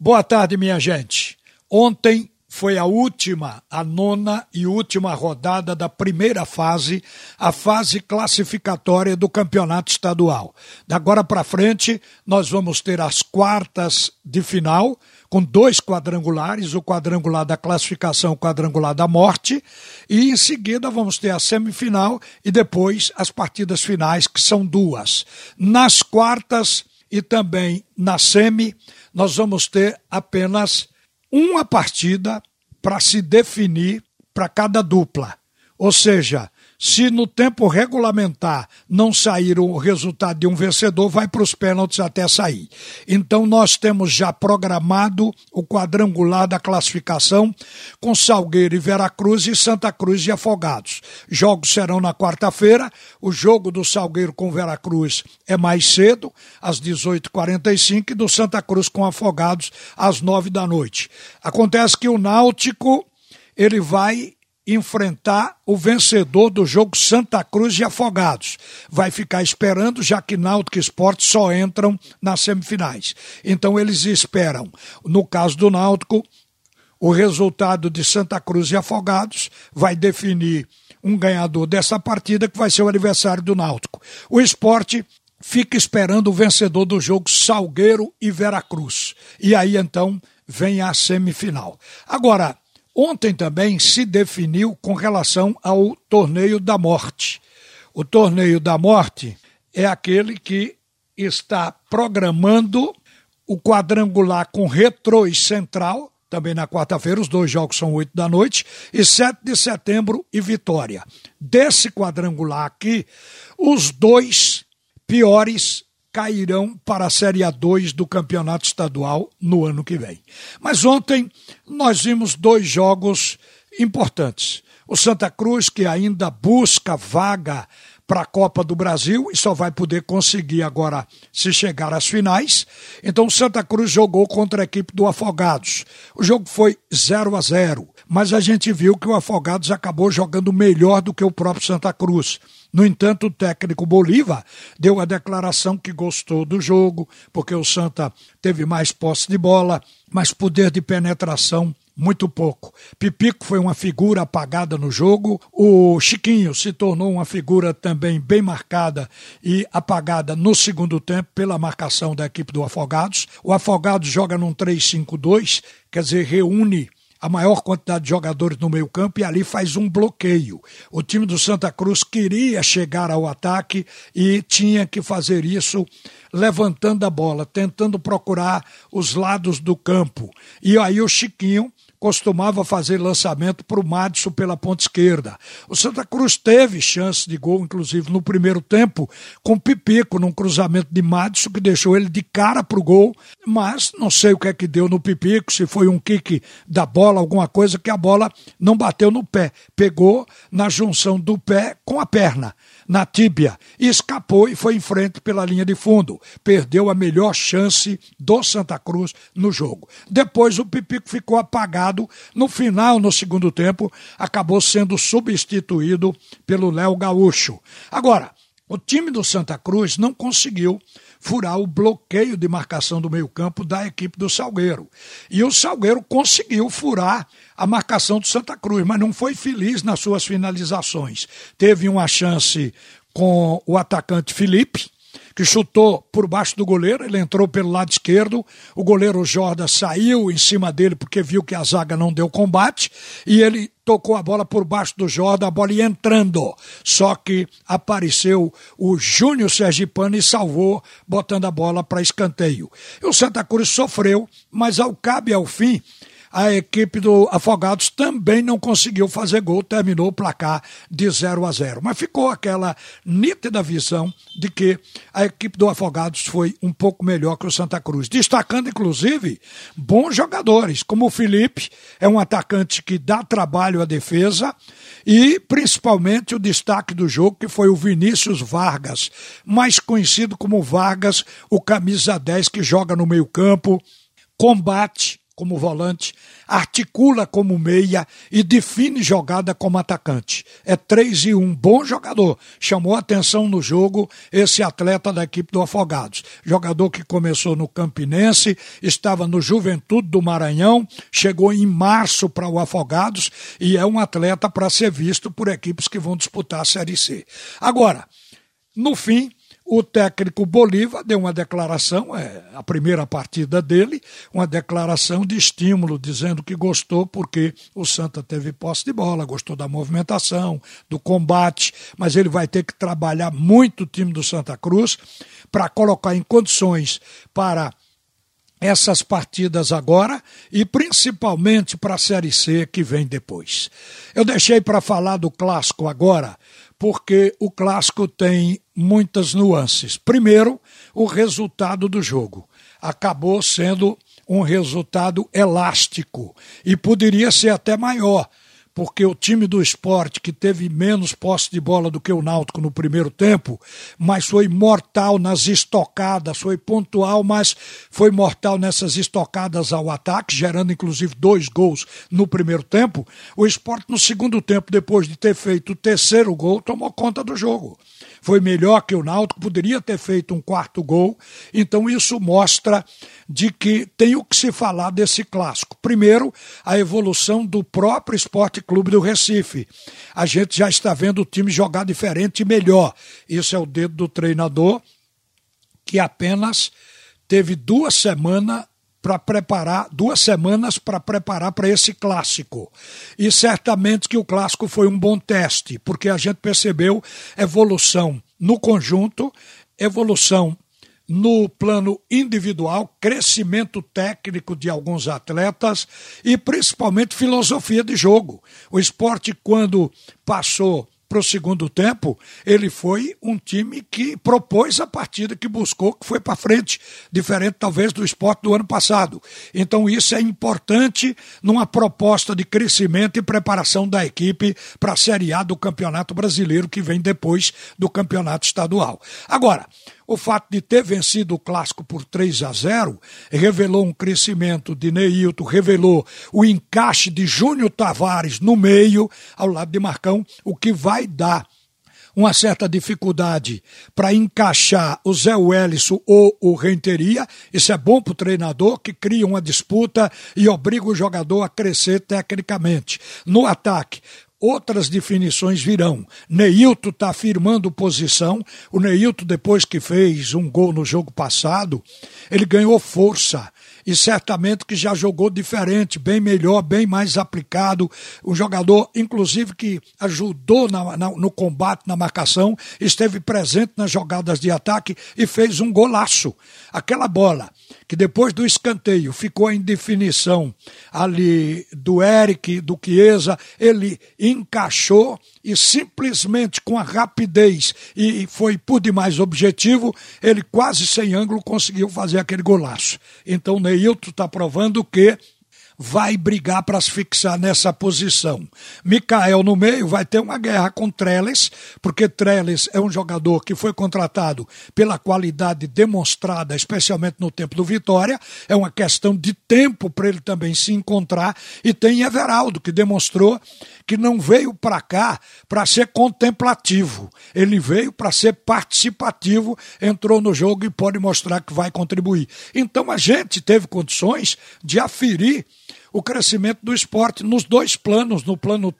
Boa tarde, minha gente. Ontem foi a última, a nona e última rodada da primeira fase, a fase classificatória do campeonato estadual. Da agora para frente, nós vamos ter as quartas de final, com dois quadrangulares, o quadrangular da classificação, o quadrangular da morte, e em seguida vamos ter a semifinal e depois as partidas finais, que são duas. Nas quartas e também na semi, nós vamos ter apenas uma partida para se definir para cada dupla. Ou seja, se no tempo regulamentar não sair o resultado de um vencedor, vai para os pênaltis até sair. Então nós temos já programado o quadrangular da classificação com Salgueiro e Veracruz e Santa Cruz e Afogados. Jogos serão na quarta-feira. O jogo do Salgueiro com Veracruz é mais cedo, às 18h45, e do Santa Cruz com Afogados às 9 da noite. Acontece que o Náutico ele vai enfrentar o vencedor do jogo Santa Cruz e Afogados. Vai ficar esperando, já que Náutico e Esporte só entram nas semifinais. Então eles esperam, no caso do Náutico, o resultado de Santa Cruz e Afogados vai definir um ganhador dessa partida, que vai ser o aniversário do Náutico. O esporte fica esperando o vencedor do jogo Salgueiro e Veracruz. E aí então vem a semifinal. Agora, Ontem também se definiu com relação ao torneio da morte. O torneio da morte é aquele que está programando o quadrangular com Retro e Central, também na quarta-feira, os dois jogos são oito da noite, e 7 de setembro e Vitória. Desse quadrangular aqui, os dois piores cairão para a Série A2 do Campeonato Estadual no ano que vem. Mas ontem nós vimos dois jogos importantes. O Santa Cruz, que ainda busca vaga para a Copa do Brasil e só vai poder conseguir agora se chegar às finais. Então o Santa Cruz jogou contra a equipe do Afogados. O jogo foi 0 a 0, mas a gente viu que o Afogados acabou jogando melhor do que o próprio Santa Cruz. No entanto, o técnico Bolívar deu a declaração que gostou do jogo, porque o Santa teve mais posse de bola, mas poder de penetração muito pouco. Pipico foi uma figura apagada no jogo. O Chiquinho se tornou uma figura também bem marcada e apagada no segundo tempo pela marcação da equipe do Afogados. O Afogados joga num 3-5-2, quer dizer, reúne a maior quantidade de jogadores no meio-campo e ali faz um bloqueio. O time do Santa Cruz queria chegar ao ataque e tinha que fazer isso levantando a bola, tentando procurar os lados do campo. E aí o Chiquinho costumava fazer lançamento para o Madison pela ponta esquerda. O Santa Cruz teve chance de gol, inclusive no primeiro tempo, com Pipico, num cruzamento de Madison que deixou ele de cara para o gol, mas não sei o que é que deu no Pipico, se foi um kick da bola, alguma coisa que a bola não bateu no pé, pegou na junção do pé com a perna na tíbia escapou e foi em frente pela linha de fundo. Perdeu a melhor chance do Santa Cruz no jogo. Depois o Pipico ficou apagado. No final, no segundo tempo, acabou sendo substituído pelo Léo Gaúcho. Agora, o time do Santa Cruz não conseguiu furar o bloqueio de marcação do meio-campo da equipe do Salgueiro. E o Salgueiro conseguiu furar a marcação do Santa Cruz, mas não foi feliz nas suas finalizações. Teve uma chance com o atacante Felipe, que chutou por baixo do goleiro, ele entrou pelo lado esquerdo, o goleiro Jorda saiu em cima dele porque viu que a zaga não deu combate e ele tocou a bola por baixo do Jorda, a bola ia entrando. Só que apareceu o Júnior Sergipano e salvou, botando a bola para escanteio. E o Santa Cruz sofreu, mas ao cabo e ao fim, a equipe do Afogados também não conseguiu fazer gol, terminou o placar de 0 a 0. Mas ficou aquela nítida visão de que a equipe do Afogados foi um pouco melhor que o Santa Cruz, destacando inclusive bons jogadores, como o Felipe, é um atacante que dá trabalho à defesa, e principalmente o destaque do jogo que foi o Vinícius Vargas, mais conhecido como Vargas, o camisa 10 que joga no meio-campo, combate como volante, articula como meia e define jogada como atacante. É 3 e 1, bom jogador. Chamou atenção no jogo esse atleta da equipe do Afogados. Jogador que começou no Campinense, estava no Juventude do Maranhão, chegou em março para o Afogados e é um atleta para ser visto por equipes que vão disputar a Série C. Agora, no fim, o técnico Bolívar deu uma declaração, é a primeira partida dele, uma declaração de estímulo, dizendo que gostou porque o Santa teve posse de bola, gostou da movimentação, do combate, mas ele vai ter que trabalhar muito o time do Santa Cruz para colocar em condições para essas partidas agora e principalmente para a Série C que vem depois. Eu deixei para falar do clássico agora, porque o clássico tem muitas nuances. Primeiro, o resultado do jogo. Acabou sendo um resultado elástico e poderia ser até maior porque o time do esporte, que teve menos posse de bola do que o Náutico no primeiro tempo, mas foi mortal nas estocadas, foi pontual, mas foi mortal nessas estocadas ao ataque, gerando inclusive dois gols no primeiro tempo. O esporte, no segundo tempo, depois de ter feito o terceiro gol, tomou conta do jogo foi melhor que o Náutico, poderia ter feito um quarto gol. Então isso mostra de que tem o que se falar desse clássico. Primeiro, a evolução do próprio Esporte Clube do Recife. A gente já está vendo o time jogar diferente e melhor. Isso é o dedo do treinador, que apenas teve duas semanas para preparar, duas semanas para preparar para esse clássico. E certamente que o clássico foi um bom teste, porque a gente percebeu evolução no conjunto, evolução no plano individual, crescimento técnico de alguns atletas e principalmente filosofia de jogo. O esporte, quando passou para o segundo tempo, ele foi um time que propôs a partida, que buscou, que foi para frente, diferente talvez do esporte do ano passado. Então isso é importante numa proposta de crescimento e preparação da equipe para a Série A do Campeonato Brasileiro, que vem depois do Campeonato Estadual. Agora, o fato de ter vencido o clássico por 3 a 0 revelou um crescimento de Neilton, revelou o encaixe de Júnior Tavares no meio, ao lado de Marcão, o que vai dar uma certa dificuldade para encaixar o Zé Wellison ou o Renteria. Isso é bom para o treinador, que cria uma disputa e obriga o jogador a crescer tecnicamente. No ataque, outras definições virão. Neilton está firmando posição. O Neilton, depois que fez um gol no jogo passado, ele ganhou força e certamente que já jogou diferente, bem melhor, bem mais aplicado. Um jogador, inclusive, que ajudou na, na, no combate, na marcação, esteve presente nas jogadas de ataque e fez um golaço. Aquela bola que depois do escanteio ficou em definição ali do Eric, do Chiesa, ele encaixou e simplesmente com a rapidez e foi por demais objetivo, ele quase sem ângulo conseguiu fazer aquele golaço. Então Neilton está provando que vai brigar para se fixar nessa posição. Mikael no meio vai ter uma guerra com Trellis, porque Trellis é um jogador que foi contratado pela qualidade demonstrada, especialmente no tempo do Vitória. É uma questão de tempo para ele também se encontrar. E tem Everaldo, que demonstrou que não veio para cá para ser contemplativo. Ele veio para ser participativo, entrou no jogo e pode mostrar que vai contribuir. Então a gente teve condições de aferir o crescimento do esporte nos dois planos, no plano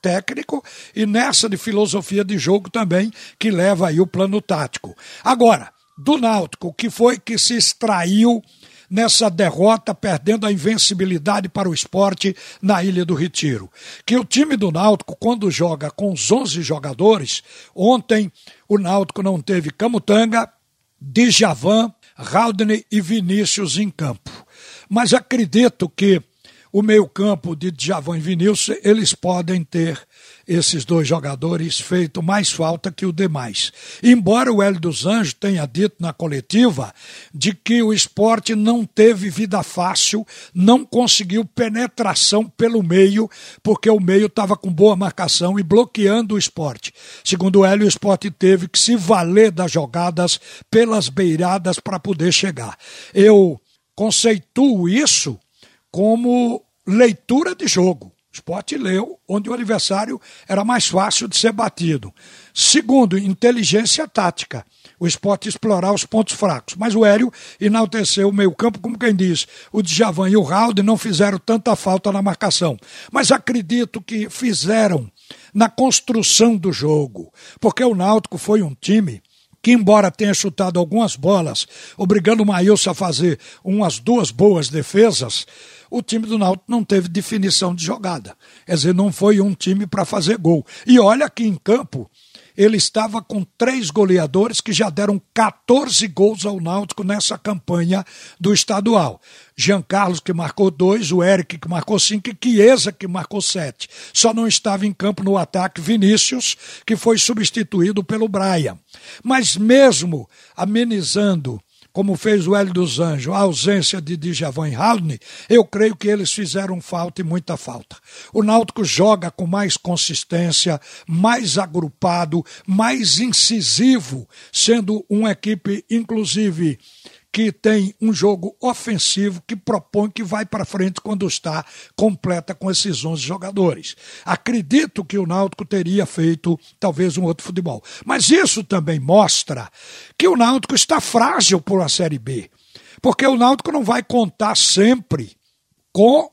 técnico e nessa de filosofia de jogo também, que leva aí o plano tático. Agora, do Náutico, que foi que se extraiu nessa derrota, perdendo a invencibilidade para o esporte na Ilha do Retiro. Que o time do Náutico, quando joga com os 11 jogadores, ontem o Náutico não teve Camutanga, Djavan, Haldane e Vinícius em campo. Mas acredito que o meio-campo de Djavan e Vinícius, eles podem ter esses dois jogadores feito mais falta que o demais. Embora o Hélio dos Anjos tenha dito na coletiva de que o esporte não teve vida fácil, não conseguiu penetração pelo meio, porque o meio estava com boa marcação e bloqueando o esporte. Segundo o Hélio, o esporte teve que se valer das jogadas pelas beiradas para poder chegar. Eu conceituo isso como leitura de jogo. Esporte leu onde o adversário era mais fácil de ser batido. Segundo, inteligência tática. O esporte explorar os pontos fracos. Mas o Hélio enalteceu o meio-campo, como quem diz. O Djavan e o Raul não fizeram tanta falta na marcação. Mas acredito que fizeram na construção do jogo. Porque o Náutico foi um time que, embora tenha chutado algumas bolas, obrigando o Maílson a fazer umas duas boas defesas, o time do Náutico não teve definição de jogada. Quer dizer, não foi um time para fazer gol. E olha que em campo ele estava com três goleadores que já deram 14 gols ao Náutico nessa campanha do estadual. Jean Carlos, que marcou dois, o Eric, que marcou cinco, e Chiesa, que marcou sete. Só não estava em campo no ataque Vinícius, que foi substituído pelo Brian. Mas mesmo amenizando como fez o Hélio dos Anjos, a ausência de Djavan e Haldane, eu creio que eles fizeram falta e muita falta. O Náutico joga com mais consistência, mais agrupado, mais incisivo, sendo uma equipe, inclusive, que tem um jogo ofensivo que propõe que vai para frente quando está completa com esses 11 jogadores. Acredito que o Náutico teria feito talvez um outro futebol. Mas isso também mostra que o Náutico está frágil por a Série B. Porque o Náutico não vai contar sempre com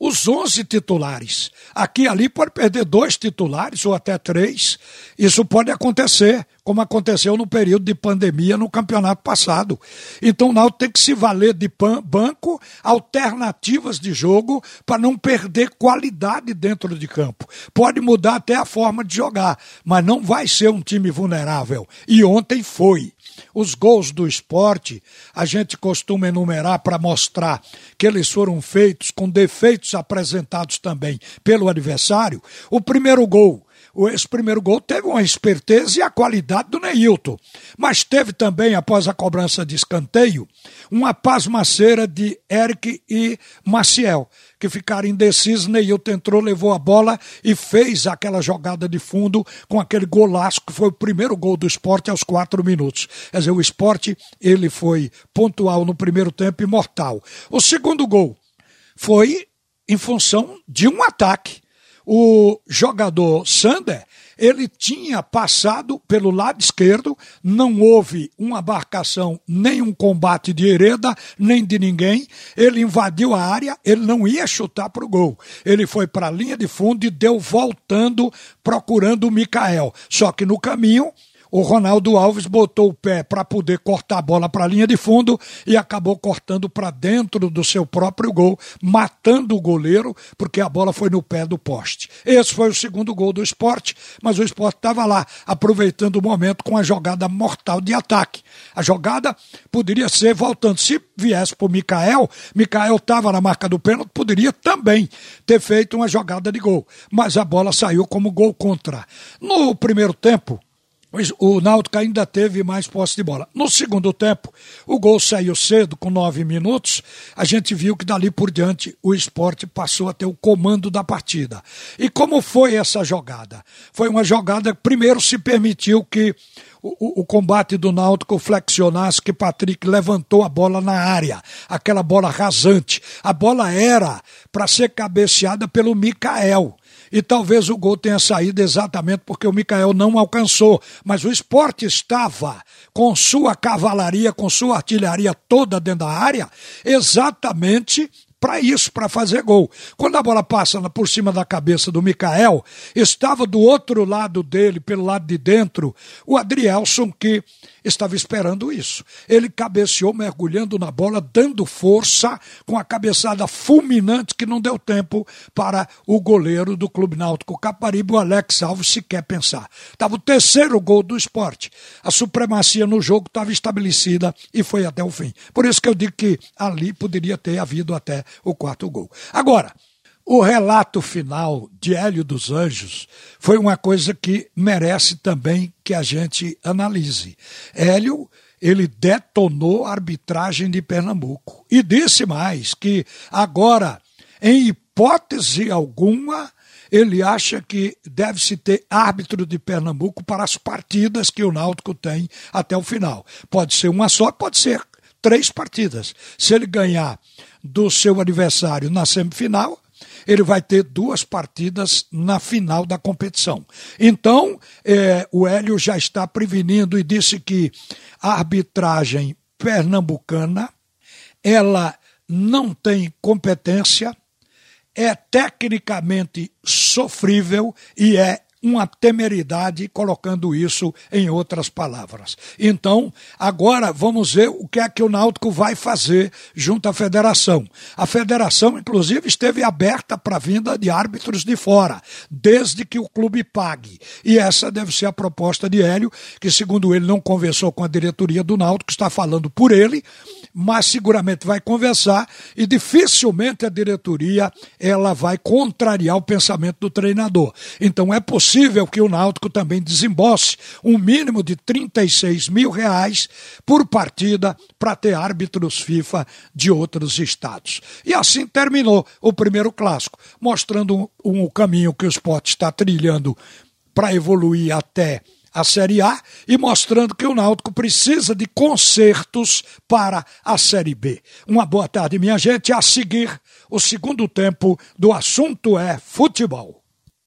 os 11 titulares. Aqui ali pode perder dois titulares ou até três. Isso pode acontecer, como aconteceu no período de pandemia no campeonato passado. Então o Náutico tem que se valer de banco, alternativas de jogo para não perder qualidade dentro de campo. Pode mudar até a forma de jogar, mas não vai ser um time vulnerável. E ontem foi. Os gols do esporte, a gente costuma enumerar para mostrar que eles foram feitos com defeitos apresentados também pelo adversário. O primeiro gol esse primeiro gol teve uma esperteza e a qualidade do Neilton. Mas teve também, após a cobrança de escanteio, uma pasmaceira de Eric e Maciel que ficaram indecisos. Neilton entrou, levou a bola e fez aquela jogada de fundo com aquele golaço que foi o primeiro gol do esporte aos quatro minutos. Quer dizer, o esporte ele foi pontual no primeiro tempo e mortal. O segundo gol foi em função de um ataque. O jogador Sander ele tinha passado pelo lado esquerdo, não houve uma marcação, nem um combate de Hereda, nem de ninguém. Ele invadiu a área, ele não ia chutar para o gol. Ele foi para a linha de fundo e deu voltando, procurando o Mikael. Só que no caminho, o Ronaldo Alves botou o pé para poder cortar a bola para a linha de fundo e acabou cortando para dentro do seu próprio gol, matando o goleiro, porque a bola foi no pé do poste. Esse foi o segundo gol do esporte, mas o esporte estava lá, aproveitando o momento com a jogada mortal de ataque. A jogada poderia ser voltando. Se viesse para o Mikael, Mikael estava na marca do pênalti, poderia também ter feito uma jogada de gol. Mas a bola saiu como gol contra. No primeiro tempo, o Náutico ainda teve mais posse de bola. No segundo tempo, o gol saiu cedo, com nove minutos. A gente viu que dali por diante o esporte passou a ter o comando da partida. E como foi essa jogada? Foi uma jogada que primeiro se permitiu que o, o, combate do Náutico flexionasse, que Patrick levantou a bola na área, aquela bola rasante. A bola era para ser cabeceada pelo Mikael e talvez o gol tenha saído exatamente porque o Mikael não alcançou. Mas o esporte estava com sua cavalaria, com sua artilharia toda dentro da área, exatamente para isso, para fazer gol. Quando a bola passa por cima da cabeça do Mikael, estava do outro lado dele, pelo lado de dentro, o Adrielson, que estava esperando isso. Ele cabeceou, mergulhando na bola, dando força, com a cabeçada fulminante que não deu tempo para o goleiro do Clube Náutico Caparibe, o Alex Alves, sequer pensar. Estava o terceiro gol do esporte. A supremacia no jogo estava estabelecida e foi até o fim. Por isso que eu digo que ali poderia ter havido até o quarto gol. Agora, o relato final de Hélio dos Anjos foi uma coisa que merece também que a gente analise. Hélio, ele detonou a arbitragem de Pernambuco e disse mais que agora, em hipótese alguma, ele acha que deve-se ter árbitro de Pernambuco para as partidas que o Náutico tem até o final. Pode ser uma só, pode ser três partidas. Se ele ganhar do seu adversário na semifinal, ele vai ter duas partidas na final da competição. Então, é, o Hélio já está prevenindo e disse que a arbitragem pernambucana ela não tem competência, é tecnicamente sofrível e é uma temeridade, colocando isso em outras palavras. Então, agora vamos ver o que é que o Náutico vai fazer junto à federação. A federação, inclusive, esteve aberta para a vinda de árbitros de fora, desde que o clube pague. E essa deve ser a proposta de Hélio, que, segundo ele, não conversou com a diretoria do Náutico, está falando por ele, mas seguramente vai conversar e dificilmente a diretoria ela vai contrariar o pensamento do treinador. Então é possível que o Náutico também desembolse um mínimo de 36 mil reais por partida para ter árbitros FIFA de outros estados. E assim terminou o primeiro clássico, mostrando um, um caminho que o esporte está trilhando para evoluir até a Série A e mostrando que o Náutico precisa de consertos para a Série B. Uma boa tarde, minha gente. A seguir, o segundo tempo do assunto é futebol.